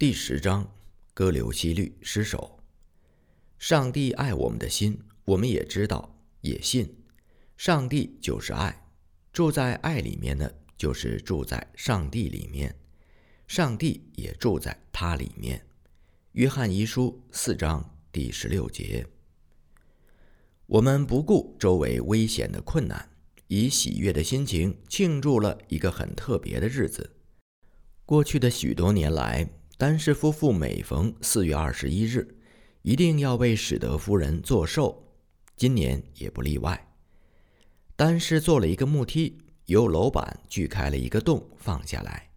第十章，歌留西律失守。上帝爱我们的心，我们也知道，也信。上帝就是爱，住在爱里面的，就是住在上帝里面，上帝也住在他里面。约翰一书四章第十六节。我们不顾周围危险的困难，以喜悦的心情庆祝了一个很特别的日子。过去的许多年来。丹氏夫妇每逢四月二十一日，一定要为史德夫人做寿，今年也不例外。丹氏做了一个木梯，由楼板锯开了一个洞，放下来，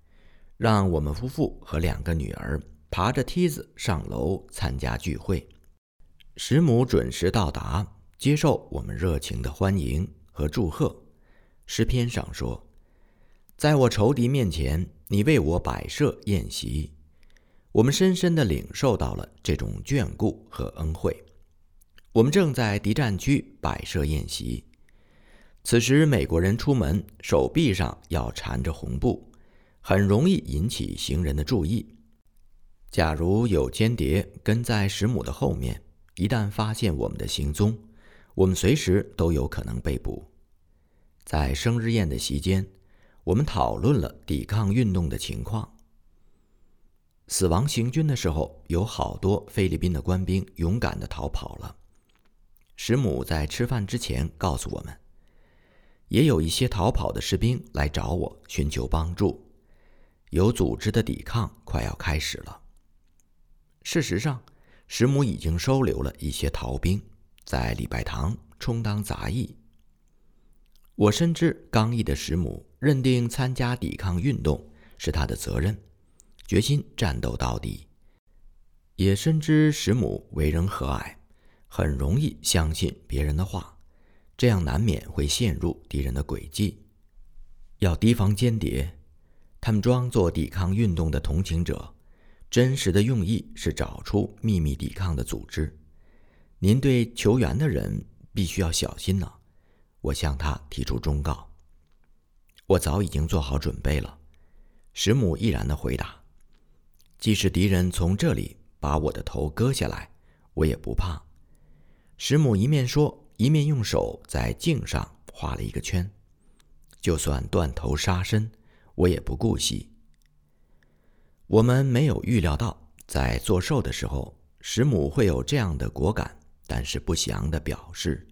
让我们夫妇和两个女儿爬着梯子上楼参加聚会。师母准时到达，接受我们热情的欢迎和祝贺。诗篇上说：“在我仇敌面前，你为我摆设宴席。”我们深深地领受到了这种眷顾和恩惠。我们正在敌占区摆设宴席，此时美国人出门手臂上要缠着红布，很容易引起行人的注意。假如有间谍跟在石母的后面，一旦发现我们的行踪，我们随时都有可能被捕。在生日宴的席间，我们讨论了抵抗运动的情况。死亡行军的时候，有好多菲律宾的官兵勇敢地逃跑了。石母在吃饭之前告诉我们，也有一些逃跑的士兵来找我寻求帮助，有组织的抵抗快要开始了。事实上，石母已经收留了一些逃兵，在礼拜堂充当杂役。我深知刚毅的石母认定参加抵抗运动是他的责任。决心战斗到底，也深知石母为人和蔼，很容易相信别人的话，这样难免会陷入敌人的诡计。要提防间谍，他们装作抵抗运动的同情者，真实的用意是找出秘密抵抗的组织。您对求援的人必须要小心呢。我向他提出忠告。我早已经做好准备了。石母毅然的回答。即使敌人从这里把我的头割下来，我也不怕。石母一面说，一面用手在镜上画了一个圈。就算断头杀身，我也不顾惜。我们没有预料到，在做寿的时候，石母会有这样的果敢但是不祥的表示。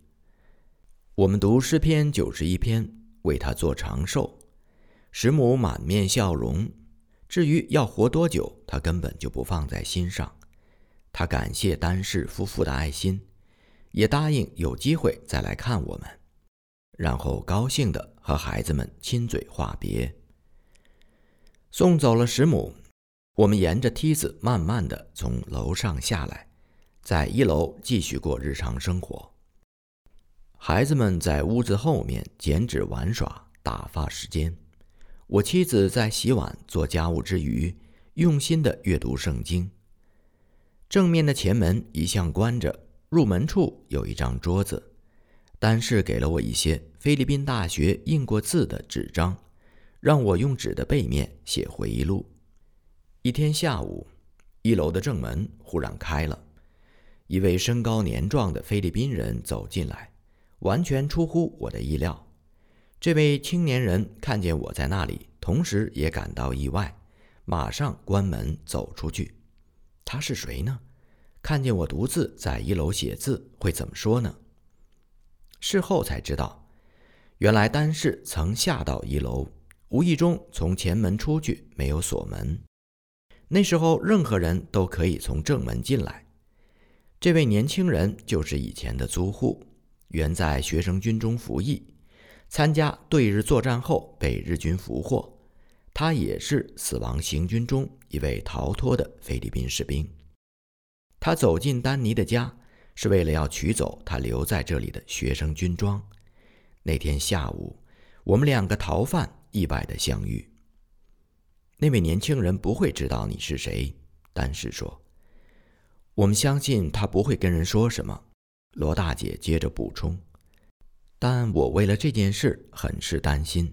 我们读诗篇九十一篇，为他做长寿。石母满面笑容。至于要活多久，他根本就不放在心上。他感谢丹氏夫妇的爱心，也答应有机会再来看我们，然后高兴地和孩子们亲嘴话别。送走了石母，我们沿着梯子慢慢地从楼上下来，在一楼继续过日常生活。孩子们在屋子后面剪纸玩耍，打发时间。我妻子在洗碗做家务之余，用心地阅读圣经。正面的前门一向关着，入门处有一张桌子。丹氏给了我一些菲律宾大学印过字的纸张，让我用纸的背面写回忆录。一天下午，一楼的正门忽然开了，一位身高年壮的菲律宾人走进来，完全出乎我的意料。这位青年人看见我在那里，同时也感到意外，马上关门走出去。他是谁呢？看见我独自在一楼写字，会怎么说呢？事后才知道，原来丹氏曾下到一楼，无意中从前门出去，没有锁门。那时候任何人都可以从正门进来。这位年轻人就是以前的租户，原在学生军中服役。参加对日作战后被日军俘获，他也是死亡行军中一位逃脱的菲律宾士兵。他走进丹尼的家，是为了要取走他留在这里的学生军装。那天下午，我们两个逃犯意外的相遇。那位年轻人不会知道你是谁，丹氏说。我们相信他不会跟人说什么。罗大姐接着补充。但我为了这件事很是担心。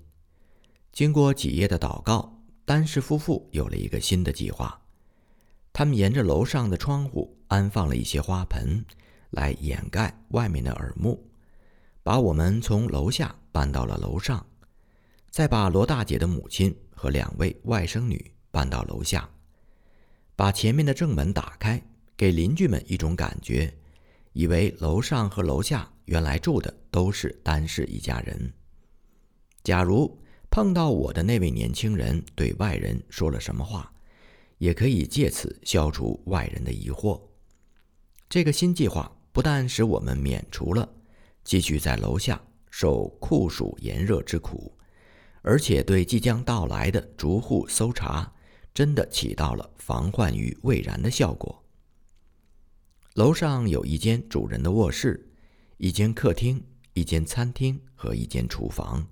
经过几夜的祷告，丹氏夫妇有了一个新的计划。他们沿着楼上的窗户安放了一些花盆，来掩盖外面的耳目，把我们从楼下搬到了楼上，再把罗大姐的母亲和两位外甥女搬到楼下，把前面的正门打开，给邻居们一种感觉，以为楼上和楼下原来住的都是单氏一家人。假如碰到我的那位年轻人对外人说了什么话，也可以借此消除外人的疑惑。这个新计划不但使我们免除了继续在楼下受酷暑炎热之苦，而且对即将到来的逐户搜查真的起到了防患于未然的效果。楼上有一间主人的卧室，一间客厅，一间餐厅和一间厨房。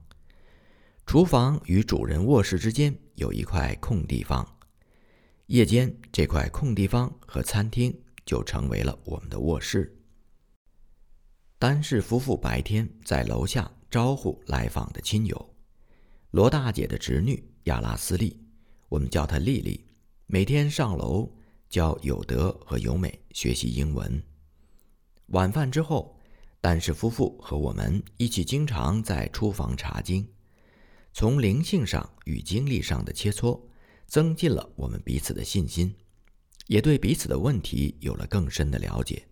厨房与主人卧室之间有一块空地方。夜间，这块空地方和餐厅就成为了我们的卧室。丹氏夫妇白天在楼下招呼来访的亲友。罗大姐的侄女亚拉斯利，我们叫她丽丽，每天上楼教有德和由美学习英文。晚饭之后，但是夫妇和我们一起经常在厨房查经，从灵性上与经历上的切磋。增进了我们彼此的信心，也对彼此的问题有了更深的了解。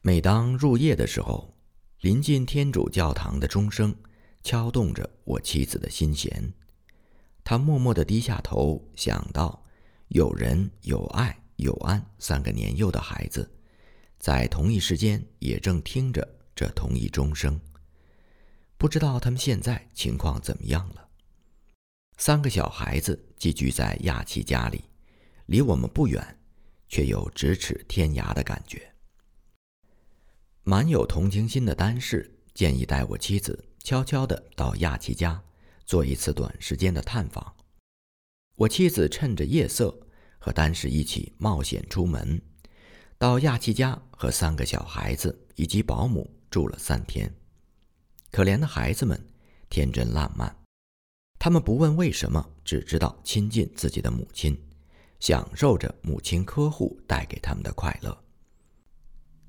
每当入夜的时候，临近天主教堂的钟声敲动着我妻子的心弦，她默默地低下头，想到有人、有爱、有安三个年幼的孩子，在同一时间也正听着这同一钟声，不知道他们现在情况怎么样了。三个小孩子寄居在亚奇家里，离我们不远，却有咫尺天涯的感觉。满有同情心的丹氏建议带我妻子悄悄地到亚奇家做一次短时间的探访。我妻子趁着夜色和丹氏一起冒险出门，到亚奇家和三个小孩子以及保姆住了三天。可怜的孩子们，天真烂漫。他们不问为什么，只知道亲近自己的母亲，享受着母亲呵护带给他们的快乐。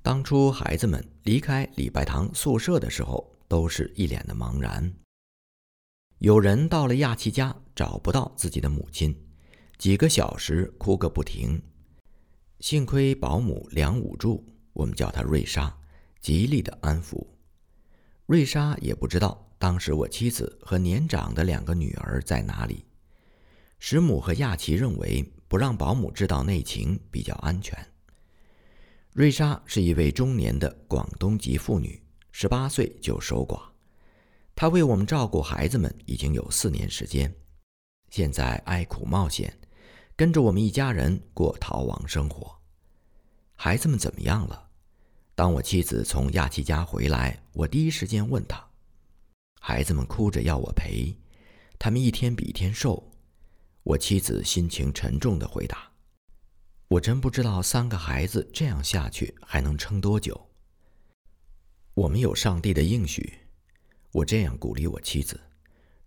当初孩子们离开礼拜堂宿舍的时候，都是一脸的茫然。有人到了亚奇家找不到自己的母亲，几个小时哭个不停。幸亏保姆梁武柱，我们叫她瑞莎，极力的安抚。瑞莎也不知道。当时我妻子和年长的两个女儿在哪里？石母和亚奇认为不让保姆知道内情比较安全。瑞莎是一位中年的广东籍妇女，十八岁就守寡。她为我们照顾孩子们已经有四年时间，现在爱苦冒险，跟着我们一家人过逃亡生活。孩子们怎么样了？当我妻子从亚奇家回来，我第一时间问她。孩子们哭着要我陪，他们一天比一天瘦。我妻子心情沉重地回答：“我真不知道三个孩子这样下去还能撑多久。我们有上帝的应许。”我这样鼓励我妻子，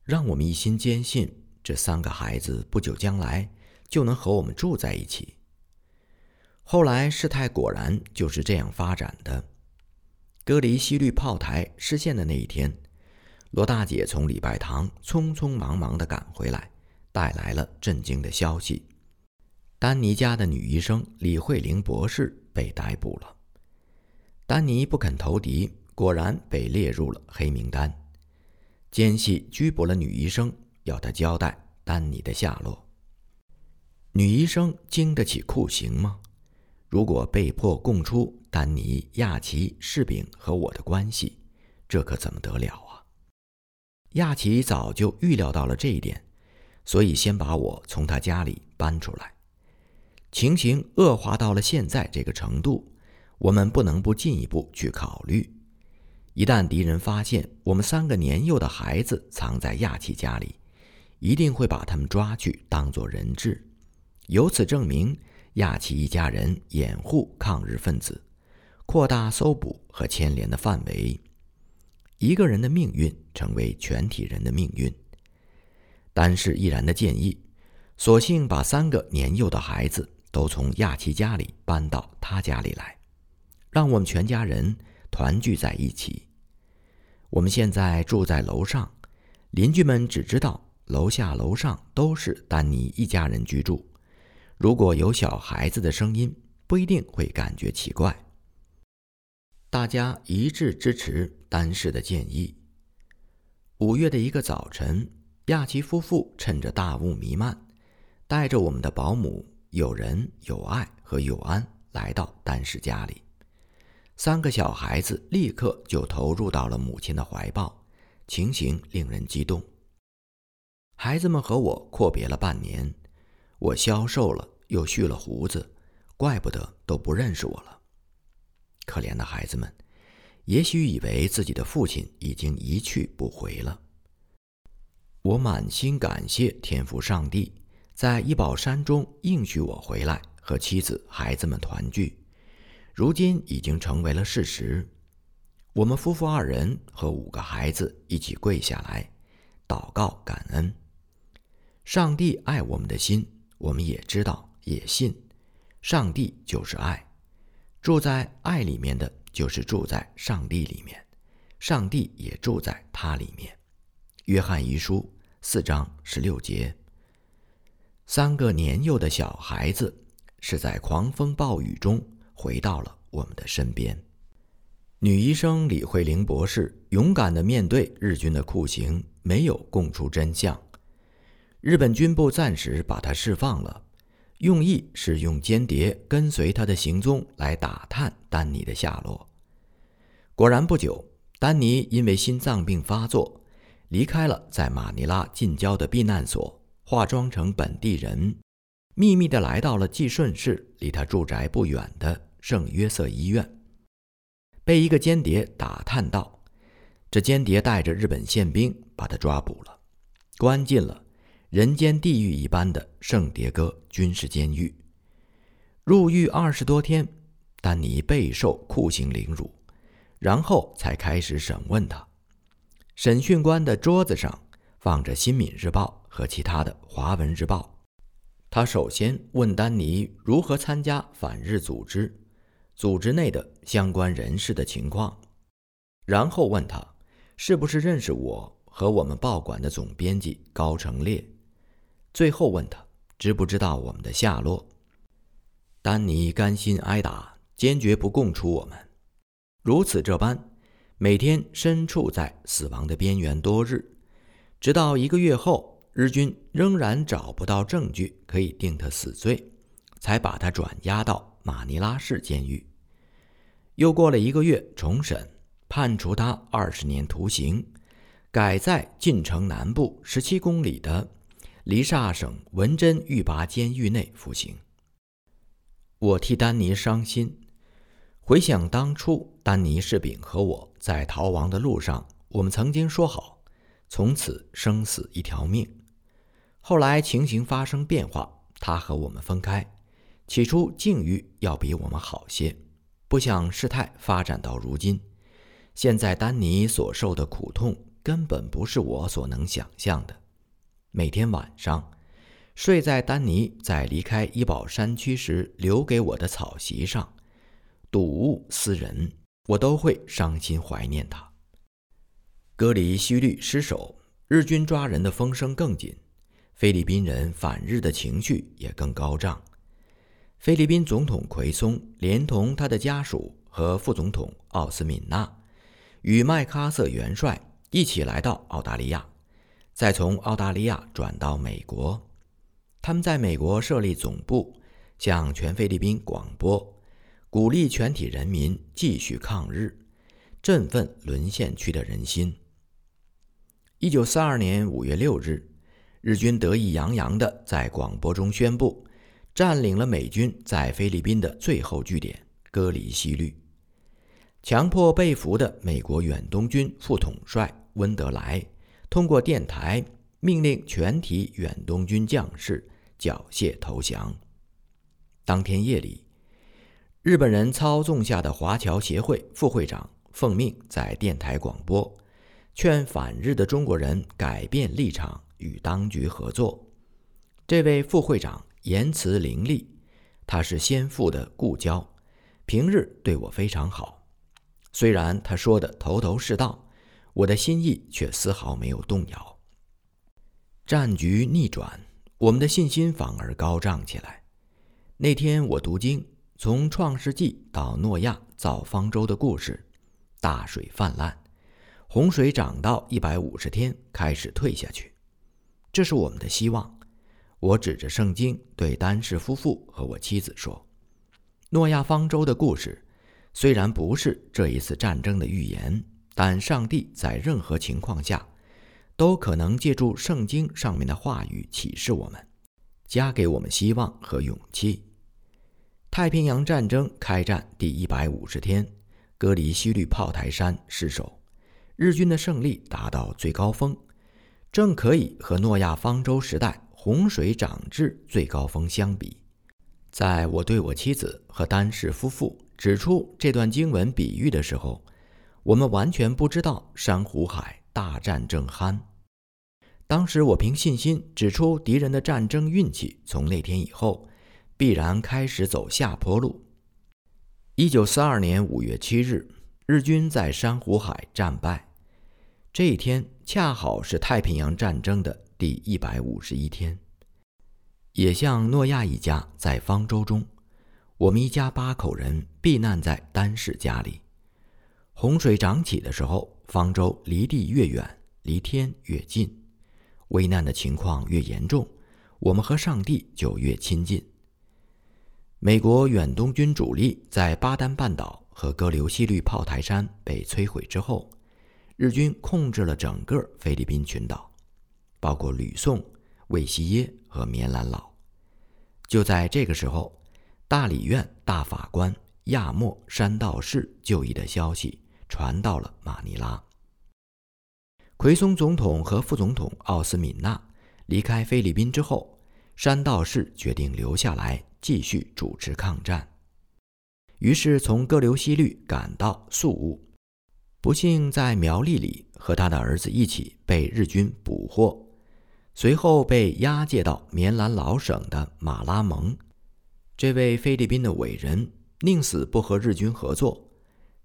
让我们一心坚信这三个孩子不久将来就能和我们住在一起。后来事态果然就是这样发展的。隔离西律炮台失陷的那一天。罗大姐从礼拜堂匆匆忙忙地赶回来，带来了震惊的消息：丹尼家的女医生李慧玲博士被逮捕了。丹尼不肯投敌，果然被列入了黑名单。奸细拘捕了女医生，要她交代丹尼的下落。女医生经得起酷刑吗？如果被迫供出丹尼、亚奇、柿饼和我的关系，这可怎么得了啊？亚奇早就预料到了这一点，所以先把我从他家里搬出来。情形恶化到了现在这个程度，我们不能不进一步去考虑：一旦敌人发现我们三个年幼的孩子藏在亚奇家里，一定会把他们抓去当做人质，由此证明亚奇一家人掩护抗日分子，扩大搜捕和牵连的范围。一个人的命运成为全体人的命运。丹氏毅然的建议，索性把三个年幼的孩子都从亚奇家里搬到他家里来，让我们全家人团聚在一起。我们现在住在楼上，邻居们只知道楼下楼上都是丹尼一家人居住。如果有小孩子的声音，不一定会感觉奇怪。大家一致支持丹氏的建议。五月的一个早晨，亚奇夫妇趁着大雾弥漫，带着我们的保姆有人、有爱和有安来到丹氏家里。三个小孩子立刻就投入到了母亲的怀抱，情形令人激动。孩子们和我阔别了半年。我消瘦了，又蓄了胡子，怪不得都不认识我了。可怜的孩子们，也许以为自己的父亲已经一去不回了。我满心感谢天父上帝，在一宝山中应许我回来和妻子、孩子们团聚，如今已经成为了事实。我们夫妇二人和五个孩子一起跪下来，祷告感恩，上帝爱我们的心。我们也知道，也信，上帝就是爱，住在爱里面的就是住在上帝里面，上帝也住在他里面。约翰遗书四章十六节。三个年幼的小孩子是在狂风暴雨中回到了我们的身边。女医生李慧玲博士勇敢地面对日军的酷刑，没有供出真相。日本军部暂时把他释放了，用意是用间谍跟随他的行踪来打探丹尼的下落。果然不久，丹尼因为心脏病发作，离开了在马尼拉近郊的避难所，化妆成本地人，秘密地来到了寄顺市离他住宅不远的圣约瑟医院，被一个间谍打探到，这间谍带着日本宪兵把他抓捕了，关进了。人间地狱一般的圣迭戈军事监狱，入狱二十多天，丹尼备受酷刑凌辱，然后才开始审问他。审讯官的桌子上放着《新民日报》和其他的华文日报。他首先问丹尼如何参加反日组织，组织内的相关人士的情况，然后问他是不是认识我和我们报馆的总编辑高成烈。最后问他知不知道我们的下落。丹尼甘心挨打，坚决不供出我们。如此这般，每天身处在死亡的边缘多日，直到一个月后，日军仍然找不到证据可以定他死罪，才把他转押到马尼拉市监狱。又过了一个月，重审，判处他二十年徒刑，改在晋城南部十七公里的。黎萨省文珍狱拔监狱内服刑。我替丹尼伤心，回想当初丹尼士兵和我在逃亡的路上，我们曾经说好，从此生死一条命。后来情形发生变化，他和我们分开。起初境遇要比我们好些，不想事态发展到如今。现在丹尼所受的苦痛，根本不是我所能想象的。每天晚上，睡在丹尼在离开医保山区时留给我的草席上，睹物思人，我都会伤心怀念他。哥里西律失守，日军抓人的风声更紧，菲律宾人反日的情绪也更高涨。菲律宾总统奎松连同他的家属和副总统奥斯敏纳，与麦克阿瑟元帅一起来到澳大利亚。再从澳大利亚转到美国，他们在美国设立总部，向全菲律宾广播，鼓励全体人民继续抗日，振奋沦陷区的人心。一九四二年五月六日，日军得意洋洋地在广播中宣布，占领了美军在菲律宾的最后据点哥里西律，强迫被俘的美国远东军副统帅温德莱。通过电台命令全体远东军将士缴械投降。当天夜里，日本人操纵下的华侨协会副会长奉命在电台广播，劝反日的中国人改变立场，与当局合作。这位副会长言辞凌厉，他是先父的故交，平日对我非常好。虽然他说的头头是道，我的心意却丝毫没有动摇。战局逆转，我们的信心反而高涨起来。那天我读经，从创世纪到诺亚造方舟的故事，大水泛滥，洪水涨到一百五十天开始退下去，这是我们的希望。我指着圣经对丹氏夫妇和我妻子说：“诺亚方舟的故事虽然不是这一次战争的预言，但上帝在任何情况下。”都可能借助圣经上面的话语启示我们，加给我们希望和勇气。太平洋战争开战第一百五十天，隔离西律炮台山失守，日军的胜利达到最高峰，正可以和诺亚方舟时代洪水涨至最高峰相比。在我对我妻子和丹氏夫妇指出这段经文比喻的时候，我们完全不知道珊瑚海大战正酣。当时我凭信心指出敌人的战争运气，从那天以后必然开始走下坡路。一九四二年五月七日，日军在珊瑚海战败，这一天恰好是太平洋战争的第一百五十一天，也像诺亚一家在方舟中，我们一家八口人避难在丹氏家里。洪水涨起的时候，方舟离地越远，离天越近。危难的情况越严重，我们和上帝就越亲近。美国远东军主力在巴丹半岛和哥留西律炮台山被摧毁之后，日军控制了整个菲律宾群岛，包括吕宋、卫西耶和棉兰老。就在这个时候，大理院大法官亚莫山道士就义的消息传到了马尼拉。奎松总统和副总统奥斯敏纳离开菲律宾之后，山道士决定留下来继续主持抗战。于是从哥留西律赶到宿务，不幸在苗栗里和他的儿子一起被日军捕获，随后被押解到棉兰老省的马拉蒙。这位菲律宾的伟人宁死不和日军合作，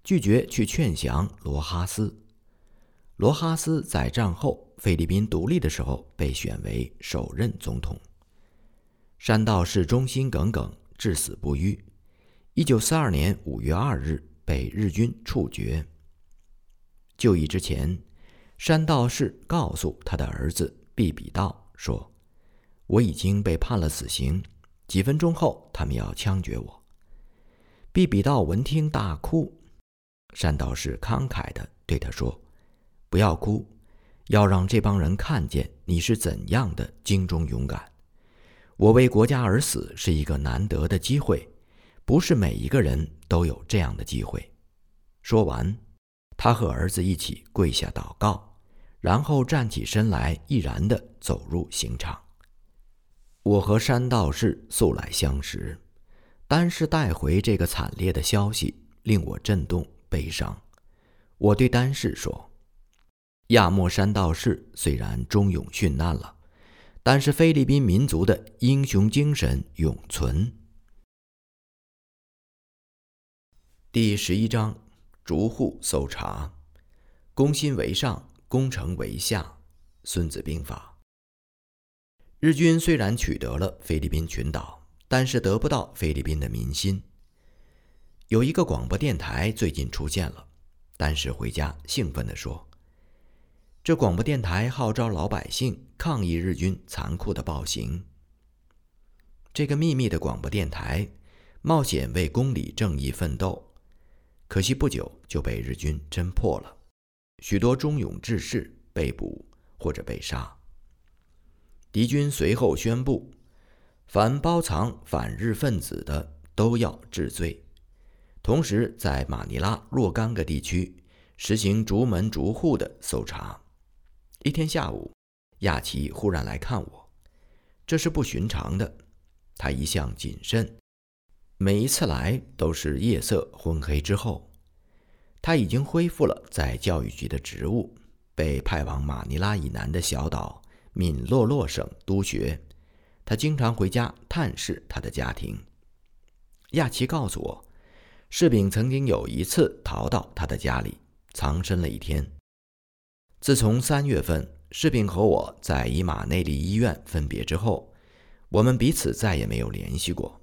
拒绝去劝降罗哈斯。罗哈斯在战后菲律宾独立的时候被选为首任总统。山道士忠心耿耿，至死不渝。一九四二年五月二日被日军处决。就义之前，山道士告诉他的儿子毕比道说：“我已经被判了死刑，几分钟后他们要枪决我。”毕比道闻听大哭。山道士慷慨地对他说。不要哭，要让这帮人看见你是怎样的精忠勇敢。我为国家而死是一个难得的机会，不是每一个人都有这样的机会。说完，他和儿子一起跪下祷告，然后站起身来，毅然地走入刑场。我和山道士素来相识，单是带回这个惨烈的消息，令我震动悲伤。我对丹氏说。亚莫山道士虽然忠勇殉难了，但是菲律宾民族的英雄精神永存。第十一章：逐户搜查，攻心为上，攻城为下。孙子兵法。日军虽然取得了菲律宾群岛，但是得不到菲律宾的民心。有一个广播电台最近出现了，但是回家兴奋地说。这广播电台号召老百姓抗议日军残酷的暴行。这个秘密的广播电台冒险为公理正义奋斗，可惜不久就被日军侦破了，许多忠勇志士被捕或者被杀。敌军随后宣布，凡包藏反日分子的都要治罪，同时在马尼拉若干个地区实行逐门逐户的搜查。一天下午，亚奇忽然来看我，这是不寻常的。他一向谨慎，每一次来都是夜色昏黑之后。他已经恢复了在教育局的职务，被派往马尼拉以南的小岛敏洛洛省督学。他经常回家探视他的家庭。亚奇告诉我，柿饼曾经有一次逃到他的家里，藏身了一天。自从三月份柿饼和我在伊马内利医院分别之后，我们彼此再也没有联系过。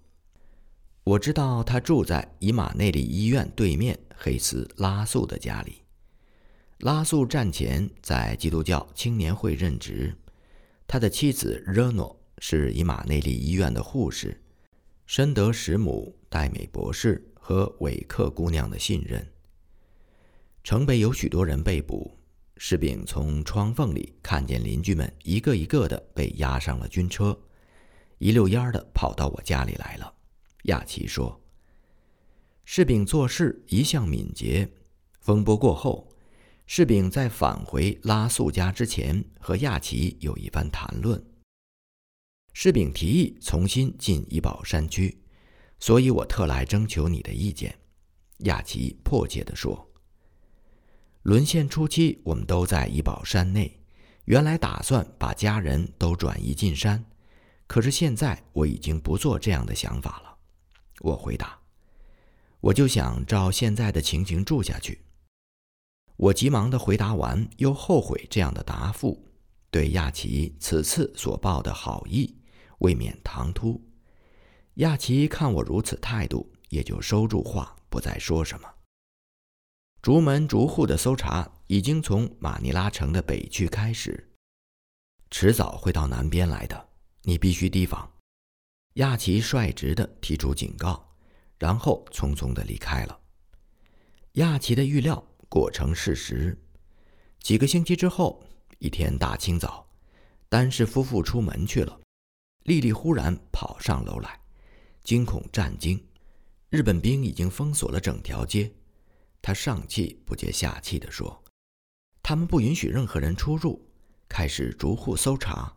我知道他住在伊马内利医院对面黑斯拉素的家里。拉素战前在基督教青年会任职，他的妻子热诺是伊马内利医院的护士，深得石母戴美博士和韦克姑娘的信任。城北有许多人被捕，士兵从窗缝里看见邻居们一个一个的被押上了军车，一溜烟儿的跑到我家里来了。亚奇说：“士兵做事一向敏捷。风波过后，士兵在返回拉素家之前和亚奇有一番谈论。士兵提议重新进怡保山区，所以我特来征求你的意见。”亚奇迫切地说：“沦陷初期，我们都在怡宝山内，原来打算把家人都转移进山，可是现在我已经不做这样的想法了。”我回答：“我就想照现在的情形住下去。”我急忙的回答完，又后悔这样的答复，对亚奇此次所报的好意未免唐突。亚奇看我如此态度，也就收住话，不再说什么。逐门逐户的搜查已经从马尼拉城的北区开始，迟早会到南边来的，你必须提防。亚奇率直地提出警告，然后匆匆地离开了。亚奇的预料果成事实。几个星期之后，一天大清早，丹氏夫妇出门去了。丽丽忽然跑上楼来，惊恐战惊。日本兵已经封锁了整条街。他上气不接下气地说：“他们不允许任何人出入，开始逐户搜查。”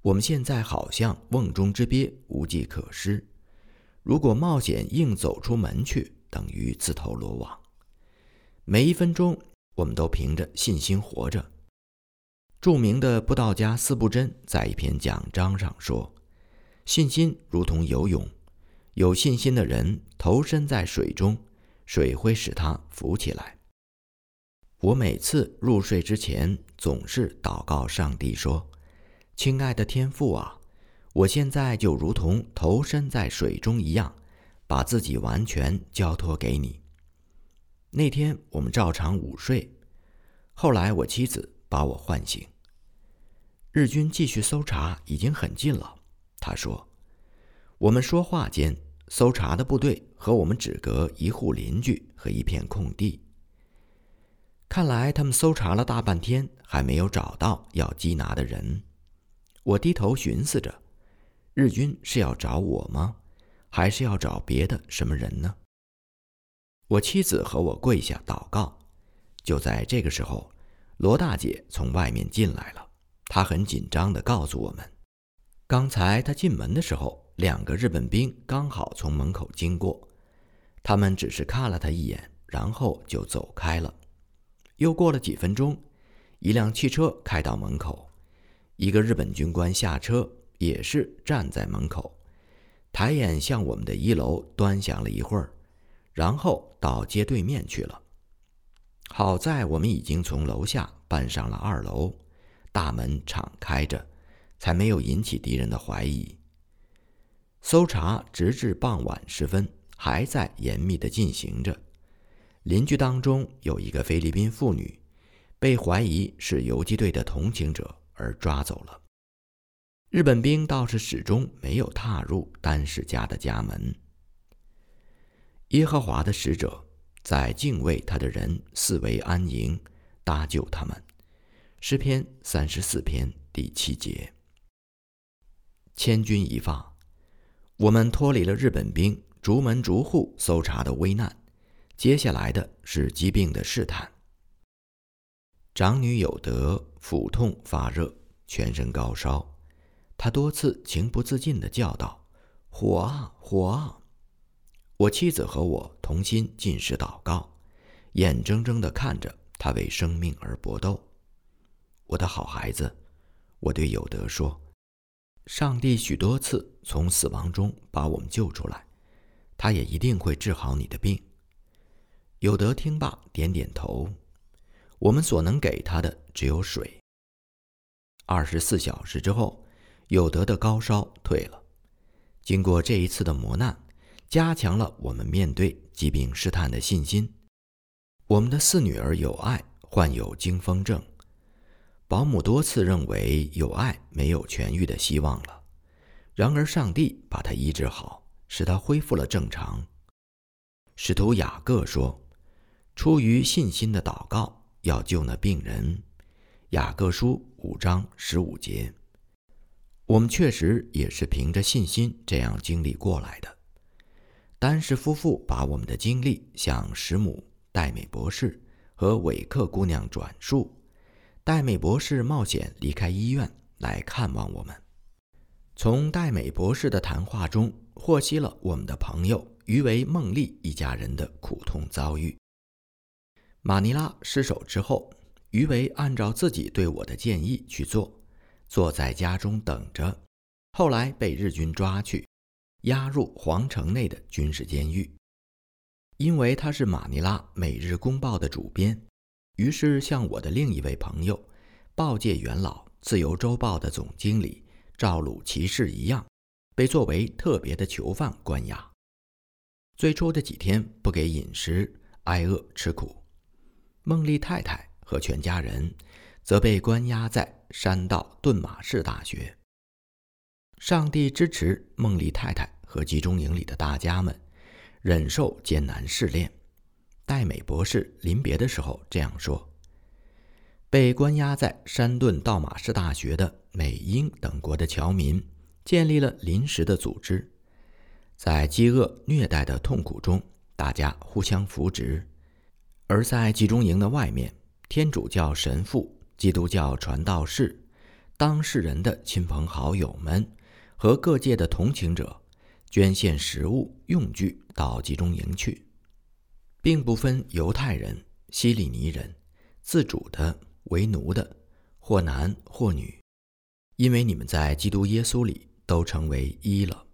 我们现在好像瓮中之鳖，无计可施。如果冒险硬走出门去，等于自投罗网。每一分钟，我们都凭着信心活着。著名的布道家四不真在一篇讲章上说：“信心如同游泳，有信心的人投身在水中，水会使他浮起来。”我每次入睡之前，总是祷告上帝说。亲爱的天父啊，我现在就如同投身在水中一样，把自己完全交托给你。那天我们照常午睡，后来我妻子把我唤醒。日军继续搜查，已经很近了。他说：“我们说话间，搜查的部队和我们只隔一户邻居和一片空地。看来他们搜查了大半天，还没有找到要缉拿的人。”我低头寻思着，日军是要找我吗？还是要找别的什么人呢？我妻子和我跪下祷告。就在这个时候，罗大姐从外面进来了。她很紧张地告诉我们，刚才他进门的时候，两个日本兵刚好从门口经过，他们只是看了他一眼，然后就走开了。又过了几分钟，一辆汽车开到门口。一个日本军官下车，也是站在门口，抬眼向我们的一楼端详了一会儿，然后到街对面去了。好在我们已经从楼下搬上了二楼，大门敞开着，才没有引起敌人的怀疑。搜查直至傍晚时分还在严密地进行着。邻居当中有一个菲律宾妇女，被怀疑是游击队的同情者。而抓走了。日本兵倒是始终没有踏入丹氏家的家门。耶和华的使者在敬畏他的人四围安营，搭救他们。诗篇三十四篇第七节。千钧一发，我们脱离了日本兵逐门逐户搜查的危难，接下来的是疾病的试探。长女有德。腹痛发热，全身高烧，她多次情不自禁地叫道：“火啊，火啊！”我妻子和我同心进食祷告，眼睁睁地看着他为生命而搏斗。我的好孩子，我对有德说：“上帝许多次从死亡中把我们救出来，他也一定会治好你的病。有德听罢，点点头。我们所能给他的只有水。二十四小时之后，有德的高烧退了。经过这一次的磨难，加强了我们面对疾病试探的信心。我们的四女儿有爱患有惊风症，保姆多次认为有爱没有痊愈的希望了。然而上帝把她医治好，使她恢复了正常。使徒雅各说：“出于信心的祷告要救那病人。”雅各书五章十五节。我们确实也是凭着信心这样经历过来的。丹氏夫妇把我们的经历向史母戴美博士和韦克姑娘转述。戴美博士冒险离开医院来看望我们。从戴美博士的谈话中获悉了我们的朋友于为孟丽一家人的苦痛遭遇。马尼拉失守之后，于为按照自己对我的建议去做。坐在家中等着，后来被日军抓去，押入皇城内的军事监狱。因为他是马尼拉《每日公报》的主编，于是像我的另一位朋友，报界元老《自由周报》的总经理赵鲁骑士一样，被作为特别的囚犯关押。最初的几天不给饮食，挨饿吃苦。孟丽太太和全家人。则被关押在山道顿马士大学。上帝支持孟丽太太和集中营里的大家们忍受艰难试炼。戴美博士临别的时候这样说：“被关押在山顿道马士大学的美英等国的侨民建立了临时的组织，在饥饿虐待的痛苦中，大家互相扶植；而在集中营的外面，天主教神父。”基督教传道士、当事人的亲朋好友们和各界的同情者，捐献食物用具到集中营去，并不分犹太人、希利尼人、自主的、为奴的，或男或女，因为你们在基督耶稣里都成为一了。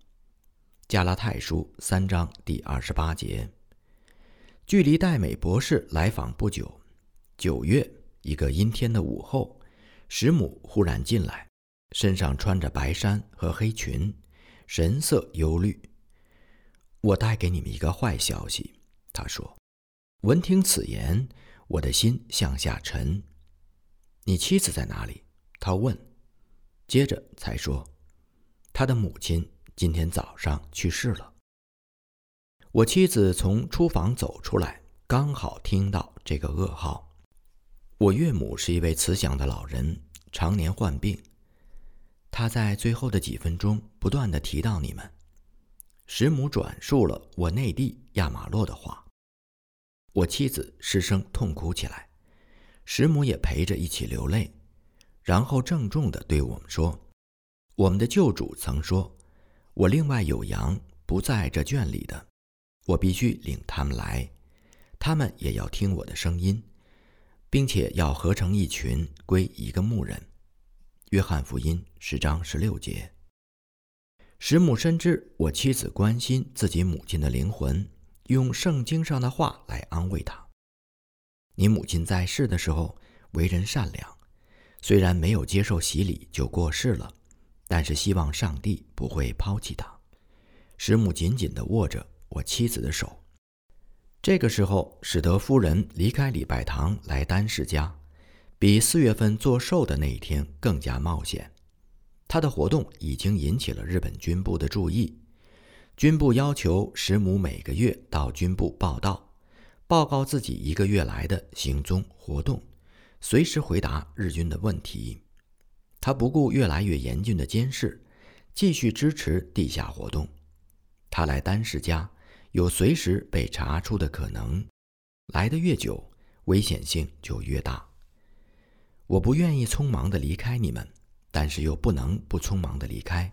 加拉太书三章第二十八节。距离戴美博士来访不久，九月。一个阴天的午后，石母忽然进来，身上穿着白衫和黑裙，神色忧虑。我带给你们一个坏消息，他说。闻听此言，我的心向下沉。你妻子在哪里？他问。接着才说，他的母亲今天早上去世了。我妻子从厨房走出来，刚好听到这个噩耗。我岳母是一位慈祥的老人，常年患病。他在最后的几分钟不断的提到你们。师母转述了我内弟亚马洛的话。我妻子失声痛哭起来，师母也陪着一起流泪，然后郑重的对我们说：“我们的救主曾说，我另外有羊不在这圈里的，我必须领他们来，他们也要听我的声音。”并且要合成一群，归一个牧人。约翰福音十章十六节。石母深知我妻子关心自己母亲的灵魂，用圣经上的话来安慰她。你母亲在世的时候为人善良，虽然没有接受洗礼就过世了，但是希望上帝不会抛弃她。石母紧紧地握着我妻子的手。这个时候，使得夫人离开礼拜堂来丹氏家，比四月份做寿的那一天更加冒险。他的活动已经引起了日本军部的注意，军部要求石母每个月到军部报到，报告自己一个月来的行踪活动，随时回答日军的问题。他不顾越来越严峻的监视，继续支持地下活动。他来丹氏家。有随时被查出的可能，来的越久，危险性就越大。我不愿意匆忙的离开你们，但是又不能不匆忙的离开。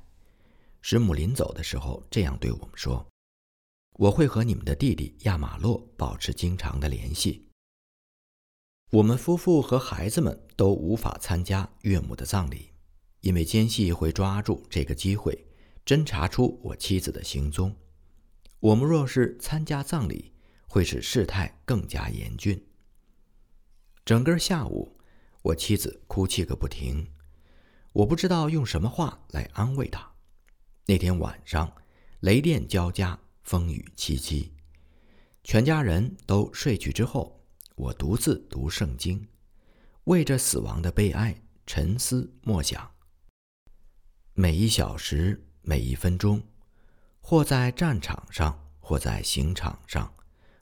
师母临走的时候这样对我们说：“我会和你们的弟弟亚马洛保持经常的联系。”我们夫妇和孩子们都无法参加岳母的葬礼，因为奸细会抓住这个机会侦查出我妻子的行踪。我们若是参加葬礼，会使事态更加严峻。整个下午，我妻子哭泣个不停，我不知道用什么话来安慰她。那天晚上，雷电交加，风雨凄凄，全家人都睡去之后，我独自读圣经，为着死亡的悲哀沉思默想。每一小时，每一分钟，或在战场上，或在刑场上，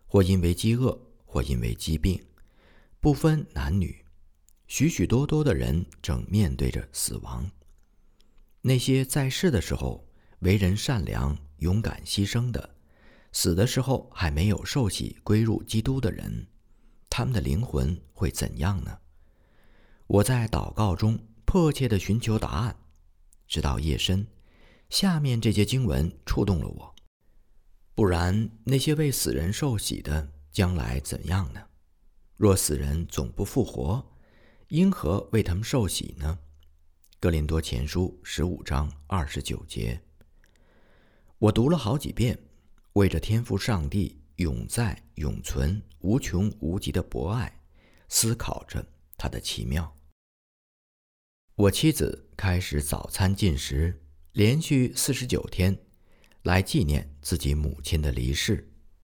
或因为饥饿，或因为疾病，不分男女，许许多多的人正面对着死亡。那些在世的时候为人善良、勇敢牺牲的，死的时候还没有受洗归入基督的人，他们的灵魂会怎样呢？我在祷告中迫切地寻求答案。直到夜深，下面这些经文触动了我。不然，那些为死人受洗的将来怎样呢？若死人总不复活，因何为他们受洗呢？哥林多前书十五章二十九节。我读了好几遍，为着天赋上帝永在、永存、无穷无极的博爱，思考着它的奇妙。我妻子开始早餐进食，连续四十九天，来纪念自己母亲的离世。